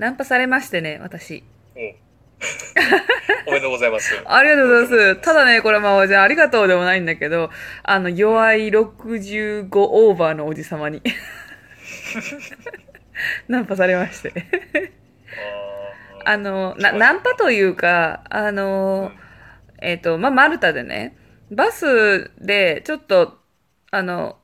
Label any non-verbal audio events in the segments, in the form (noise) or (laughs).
ナンパされましてね、私。おおめでとうございます。(laughs) ありがとうございます。ただね、これまあ、じゃあありがとうでもないんだけど、あの、弱い65オーバーのおじさまに。(laughs) ナンパされまして。ああの、な、ナンパというか、あの、えっ、と、まあ、マルタでね、バスでちょっと、あの、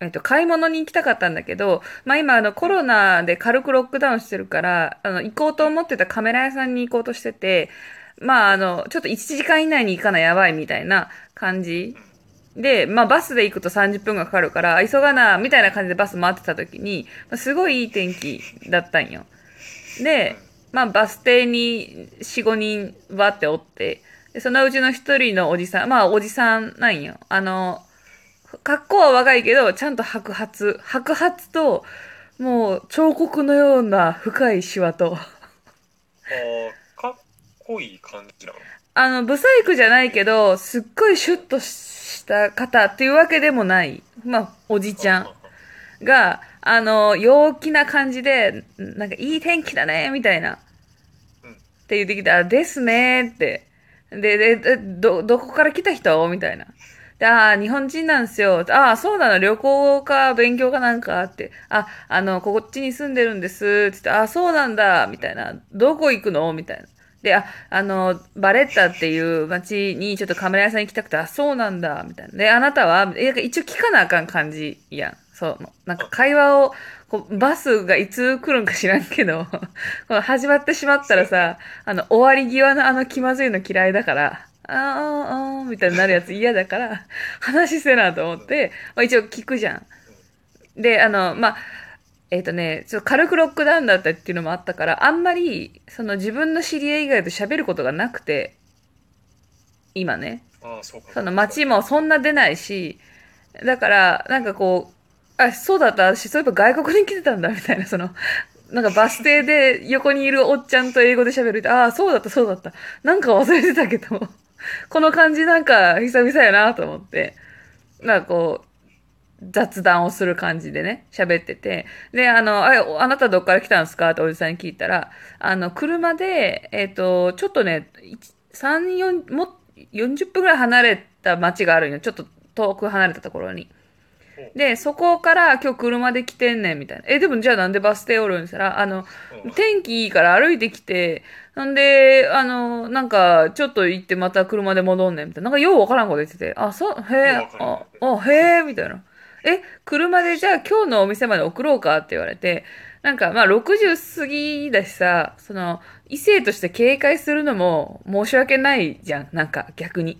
えっと、買い物に行きたかったんだけど、まあ今あのコロナで軽くロックダウンしてるから、あの、行こうと思ってたカメラ屋さんに行こうとしてて、まああの、ちょっと1時間以内に行かなやばいみたいな感じ。で、まあバスで行くと30分がかかるから、急がな、みたいな感じでバス待ってた時に、まあすごいいい天気だったんよ。で、まあバス停に4、5人わっておって、でそのうちの一人のおじさん、まあおじさんなんよ。あの、格好は若いけど、ちゃんと白髪。白髪と、もう彫刻のような深いシワと。あーかっこいい感じなの？あの、ブサイクじゃないけど、すっごいシュッとした方っていうわけでもない。まあ、おじちゃんが、あの、陽気な感じで、なんかいい天気だね、みたいな。うんって言ってきたら、ですねって。で、で、でど、どこから来た人？みたいな。で、ああ、日本人なんですよ。ああ、そうなの、旅行か勉強かなんかって。あ、あの、こっちに住んでるんです。って言って、ああ、そうなんだ、みたいな。どこ行くのみたいな。で、あ、あの、バレッタっていう街にちょっとカメラ屋さん行きたくて、あ、そうなんだ、みたいな。で、あなたは、え、一応聞かなあかん感じやん。そう。なんか会話を、こう、バスがいつ来るんか知らんけど、(laughs) この始まってしまったらさ、あの、終わり際のあの気まずいの嫌いだから、あーあー、みたいになるやつ嫌だから、話せなと思って、まあ、一応聞くじゃん。で、あの、まあ、えっ、とね、ちょっと軽くロックダウンだったっていうのもあったから、あんまり、その自分の知り合い以外と喋ることがなくて、今ね。その街もそんな出ないし、だから、なんかこう、あ、そうだった、私そういえば外国に来てたんだ、みたいな、その、なんかバス停で横にいるおっちゃんと英語で喋ると、ああ、そうだった、そうだった。なんか忘れてたけど、(laughs) この感じなんか久々やなと思って、なんかこう、雑談をする感じでね、喋ってて。で、あの、あ、あなたどっから来たんですかっておじさんに聞いたら、あの、車で、えっ、と、ちょっとね、3、4、も、40分ぐらい離れた町があるんよ。ちょっと遠く離れたところに。で、そこから今日車で来てんねんみたいな。え、でもじゃあなんでバス停おるんしたら、あの、うん天気いいから歩いてきて、なんで、あの、なんか、ちょっと行ってまた車で戻んねんみたいな。なんかようわからんこと言ってて、あ、そう、へえあ、あ、へえみたいな。え、車でじゃあ今日のお店まで送ろうかって言われて、なんかまあ60過ぎだしさ、その、異性として警戒するのも申し訳ないじゃん。なんか逆に。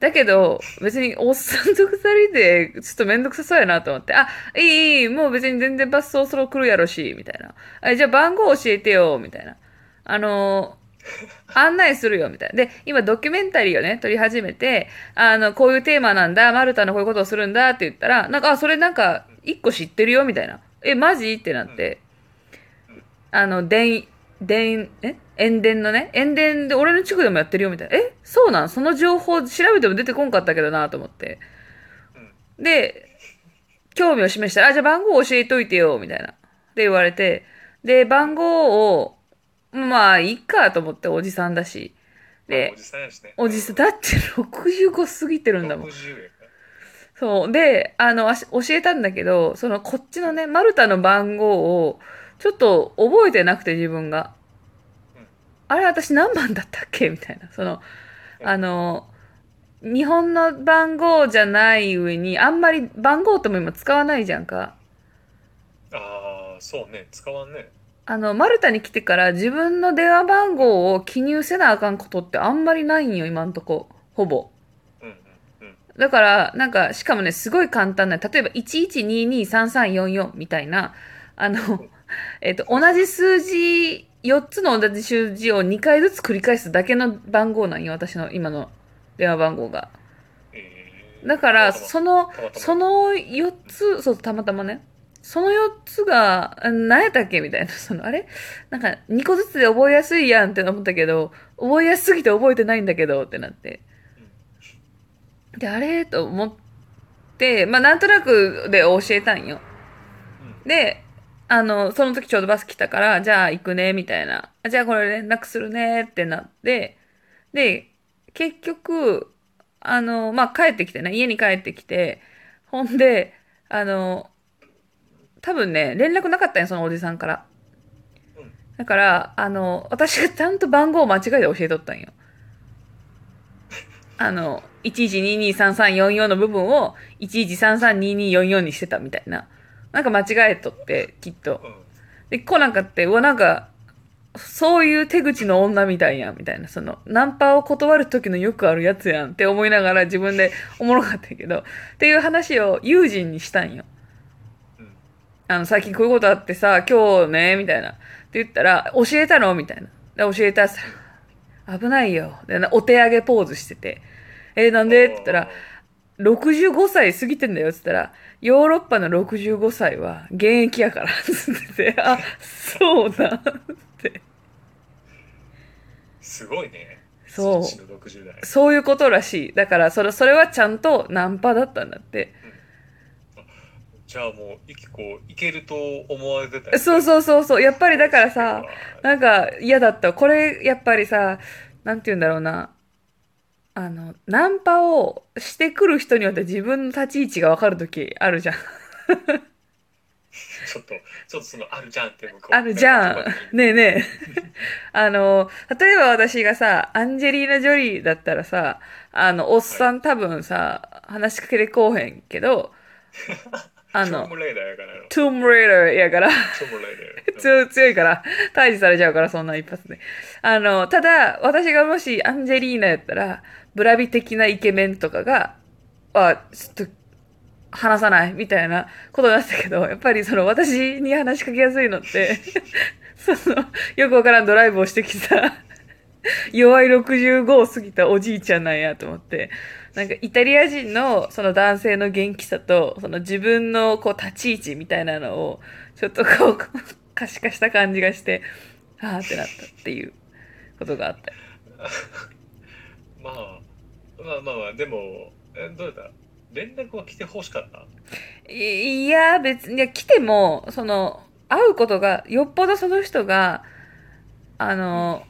だけど、別におっさんと二人で、ちょっとめんどくさそうやなと思って、あ、いい、いい、もう別に全然バスそろそろ来るやろし、みたいな。あじゃあ番号教えてよ、みたいな。あのー (laughs) 案内するよ、みたいな。で、今ドキュメンタリーをね、撮り始めて、あの、こういうテーマなんだ、マルタのこういうことをするんだって言ったら、なんか、あ、それなんか、一個知ってるよ、みたいな。え、マジ？ってなって、あの、電、電、え？塩田のね、塩田で俺の地区でもやってるよ、みたいな。え？そうなん？その情報調べても出てこんかったけどな、と思って。で、興味を示したら、あ、じゃあ番号教えといてよ、みたいな。で言われて、で、番号を、まあ、いいかと思って、おじさんだし。でお、じさんやしね。おじさん、だって65過ぎてるんだもん。60円。そう。で、あの、教えたんだけど、その、こっちのね、マルタの番号を、ちょっと覚えてなくて、自分がうん。あれ、私何番だったっけ？みたいな。その、あの、日本の番号じゃない上に、あんまり番号とも今使わないじゃんか。ああ、そうね。使わんね。あの、マルタに来てから自分の電話番号を記入せなあかんことってあんまりないんよ、今んとこ。ほぼ。うんうんうん。だから、なんか、しかもね、すごい簡単な、例えば、11223344みたいな、あの、(laughs) えっと、同じ数字、4つの同じ数字を2回ずつ繰り返すだけの番号なんよ、私の今の電話番号が。えーだから、そのその4つ、そう、たまたまね。その4つが、あ何やったっけみたいな。(laughs) その、あれ？なんか、2個ずつで覚えやすいやんって思ったけど、覚えやすすぎて覚えてないんだけど、ってなって。で、あれ？と思って、まあ、なんとなくで教えたんよ。で、あの、その時ちょうどバス来たから、じゃあ行くね、みたいな。じゃあこれ連絡するね、ってなって、で、結局、あの、まあ、帰ってきてね、家に帰ってきて、ほんで、あの、多分ね、連絡なかったんよ、そのおじさんから。だから、あの、私がちゃんと番号を間違えて教えとったんよ。あの、11223344の部分を11332244にしてたみたいな。なんか間違えとって、きっと。うんで、来なかったうわ、なんか、そういう手口の女みたいやん、みたいな。その、ナンパを断る時のよくあるやつやんって思いながら自分でおもろかったけど、っていう話を友人にしたんよ。うんあの、最近こういうことあってさ、今日ね、みたいな。って言ったら、教えたの？みたいな。で、教えたらさ、危ないよ。で、なお手上げポーズしてて。えーなんで？って言ったら、65歳過ぎてんだよって言ったら、ヨーロッパの65歳は現役やから、つってて、あ、そうだって。すごいね。そうそっちの60代。そういうことらしい。だから、それ、それはちゃんとナンパだったんだって。じゃあもう、いきこう、いけると思われてたそうう。そうそうそう。やっぱりだからさ、なんか嫌だった。これ、やっぱりさ、なんて言うんだろうな。あの、ナンパをしてくる人によって自分の立ち位置がわかるときあるじゃん。(laughs) ちょっと、ちょっとその、あるじゃんって向こう。あるじゃん。ねえねえ。(laughs) あの、例えば私がさ、アンジェリーナ・ジョリーだったらさ、あの、おっさん多分さ、話しかけてこうへんけど、(laughs) あのトーム、レーダーやから。トゥームレーダーやから。(laughs) 強強いから、退治されちゃうから、そんな一発で。あの、ただ、私がもしアンジェリーナやったら、ブラビ的なイケメンとかが、あ、ちょっと、話さないみたいなことになったけど、やっぱりその私に話しかけやすいのって、(laughs) その、よくわからんドライブをしてきた、弱い65を過ぎたおじいちゃんなんやと思って、なんかイタリア人のその男性の元気さと、その自分のこう立ち位置みたいなのを、ちょっとこう、(laughs) 可視化した感じがして、あーってなったっていうことがあった。まあ、まあまあまあ、でも、えどうだ？った連絡は来て欲しかった？いいや、別に、来ても、その、会うことが、よっぽどその人が、あの、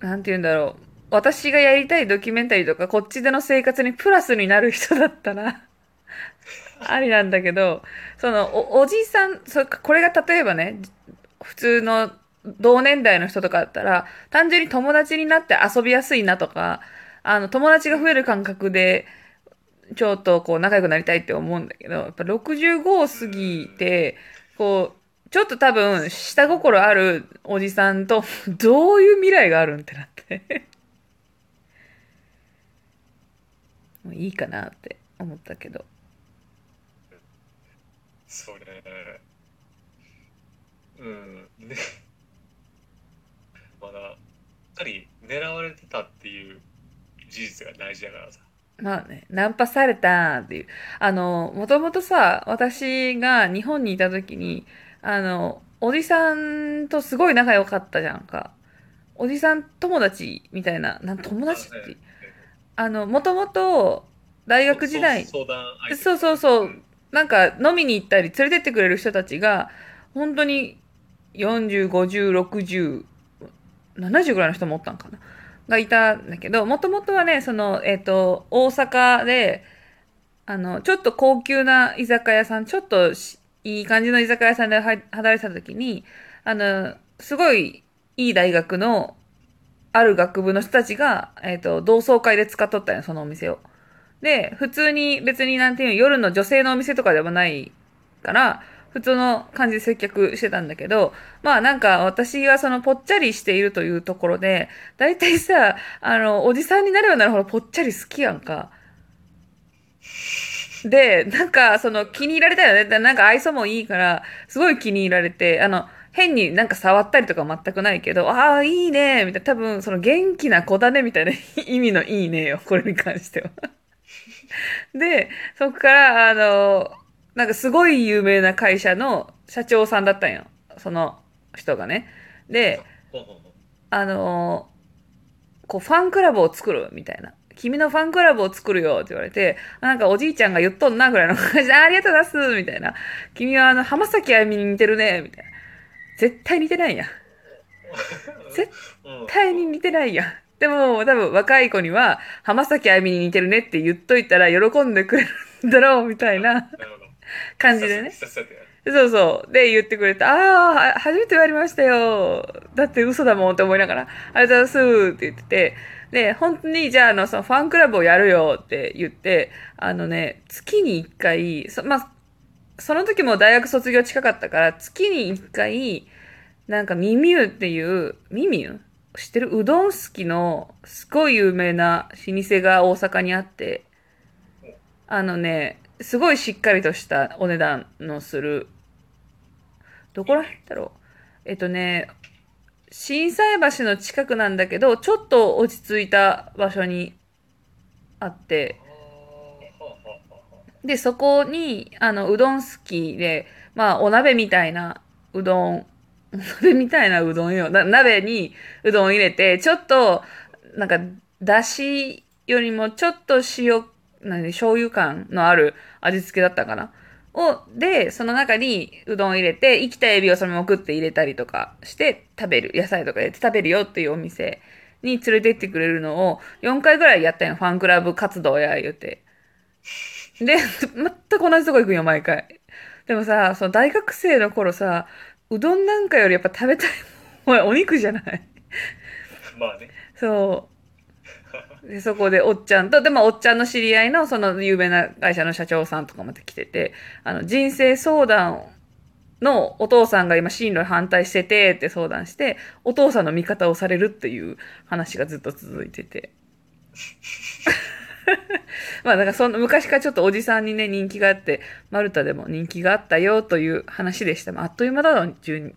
なんて言うんだろう。私がやりたいドキュメンタリーとか、こっちでの生活にプラスになる人だったら、(laughs) ありなんだけど、その、お、おじさん、そこれが例えばね、普通の同年代の人とかだったら、単純に友達になって遊びやすいなとか、あの、友達が増える感覚で、ちょっとこう仲良くなりたいって思うんだけど、やっぱ65を過ぎて、こう、ちょっと多分下心あるおじさんとどういう未来があるんってなって。もういいかなって思ったけど。それ、うん。ね、(laughs) まだ、やっぱり狙われてたっていう事実が大事だからさ。まあね、ナンパされたっていう。あの、もともとさ、私が日本にいた時に、あの、おじさんとすごい仲良かったじゃんか。おじさん友達みたいな、なん友達って。あの、もともと大学時代、そうそうそうそう、なんか飲みに行ったり連れてってくれる人たちが、本当に40、50、60、70ぐらいの人もおったんかな。がいたんだけど、もともとはね、その、えっ、と、大阪で、あの、ちょっと高級な居酒屋さん、ちょっとしいい感じの居酒屋さんでは働いてた時に、あの、すごいいい大学のある学部の人たちが、えっ、と、同窓会で使っとったんよ、そのお店を。で、普通に別になんていうの、夜の女性のお店とかではないから、普通の感じで接客してたんだけど、まあなんか私はそのぽっちゃりしているというところで、だいたいさ、あの、おじさんになればなるほどぽっちゃり好きやんか。で、なんかその気に入られたよね。でなんか愛想もいいから、すごい気に入られて、あの、変になんか触ったりとか全くないけど、ああ、いいね、みたいな、多分その元気な子だね、みたいな (laughs) 意味のいいねよ、これに関しては。(laughs) で、そこから、あの、なんかすごい有名な会社の社長さんだったんよ。その人がね。で、あの、こうファンクラブを作るみたいな。君のファンクラブを作るよって言われて、なんかおじいちゃんが言っとんなぐらいの感じで、ありがとうございますみたいな。君はあの、浜崎あゆみに似てるねみたいな。絶対似てないやん。(laughs) 絶うん対に似てないやん。でも、多分若い子には、浜崎あゆみに似てるねって言っといたら喜んでくれるんだろうみたいな。感じでね。そうそう。で、言ってくれて、ああ、は初めて言われましたよ。だって嘘だもんって思いながら、ありがとうございますって言ってて、で、本当に、じゃあ、あの、そのファンクラブをやるよって言って、あのね、月に一回、そまあ、その時も大学卒業近かったから、月に一回、なんか、ミミューっていう、ミミュー知ってる？うどん好きの、すごい有名な老舗が大阪にあって、あのね、すごいしっかりとしたお値段のする、どこら辺だろう？えっとね、心斎橋の近くなんだけど、ちょっと落ち着いた場所にあって、あーはあはあはあはあで、そこに、あの、うどん好きで、まあ、お鍋みたいなうどん、お (laughs) 鍋みたいなうどんよ。鍋にうどん入れて、ちょっと、なんか、だしよりもちょっと塩、何、醤油感のある味付けだったかな。を、で、その中にうどん入れて、生きたエビをそのまま食って入れたりとかして食べる。野菜とか入れて食べるよっていうお店に連れてってくれるのを4回ぐらいやったんよ。ファンクラブ活動や、言うて。で、全く同じとこ行くんよ、毎回。でもさ、その大学生の頃さ、うどんなんかよりやっぱ食べたいもんはお肉じゃないまあね。そう。で、そこでおっちゃんと、でもおっちゃんの知り合いのその有名な会社の社長さんとかまで来てて、あの、人生相談のお父さんが今進路に反対しててって相談して、お父さんの味方をされるっていう話がずっと続いてて。(laughs) (laughs) まあだからその昔からちょっとおじさんにね人気があって、マルタでも人気があったよという話でした。あっという間だな、12